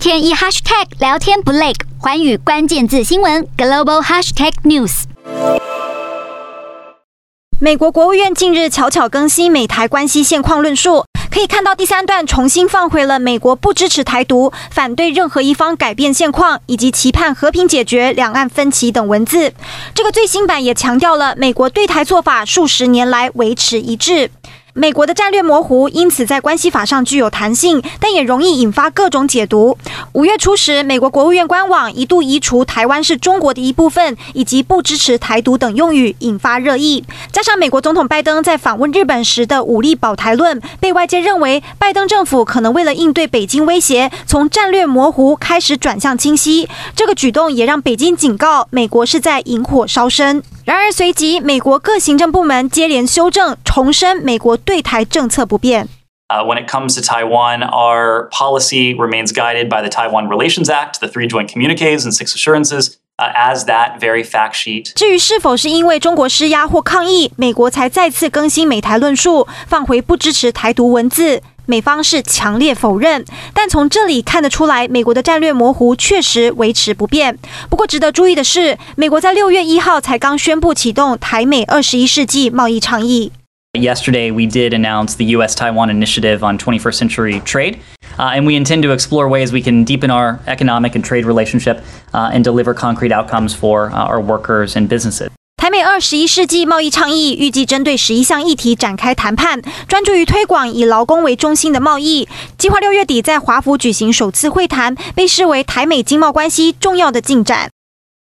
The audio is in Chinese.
天一 hashtag 聊天不累，寰宇关键字新闻 global hashtag news。美国国务院近日悄悄更新美台关系现况论述，可以看到第三段重新放回了美国不支持台独、反对任何一方改变现况，以及期盼和平解决两岸分歧等文字。这个最新版也强调了美国对台做法数十年来维持一致。美国的战略模糊，因此在关系法上具有弹性，但也容易引发各种解读。五月初时，美国国务院官网一度移除“台湾是中国的一部分”以及“不支持台独”等用语，引发热议。加上美国总统拜登在访问日本时的武力保台论，被外界认为拜登政府可能为了应对北京威胁，从战略模糊开始转向清晰。这个举动也让北京警告美国是在引火烧身。然而，随即美国各行政部门接连修正，重申美国对台政策不变。Uh, when it comes to Taiwan, our policy remains guided by the Taiwan Relations Act, the three joint communiques and six assurances, uh, as that very fact sheet. 至于是否是因为中国施压或抗议，美国才再次更新美台论述，放回不支持台独文字。美方是强烈否认，但从这里看得出来，美国的战略模糊确实维持不变。不过，值得注意的是，美国在六月一号才刚宣布启动台美二十一世纪贸易倡议。Yesterday, we did announce the U.S.-Taiwan Initiative on 21st Century Trade, uh, and we intend to explore ways we can deepen our economic and trade relationship uh, and deliver concrete outcomes for uh, our workers and businesses. 台美二十一世纪贸易倡议预计针对十一项议题展开谈判，专注于推广以劳工为中心的贸易。计划六月底在华府举行首次会谈，被视为台美经贸关系重要的进展。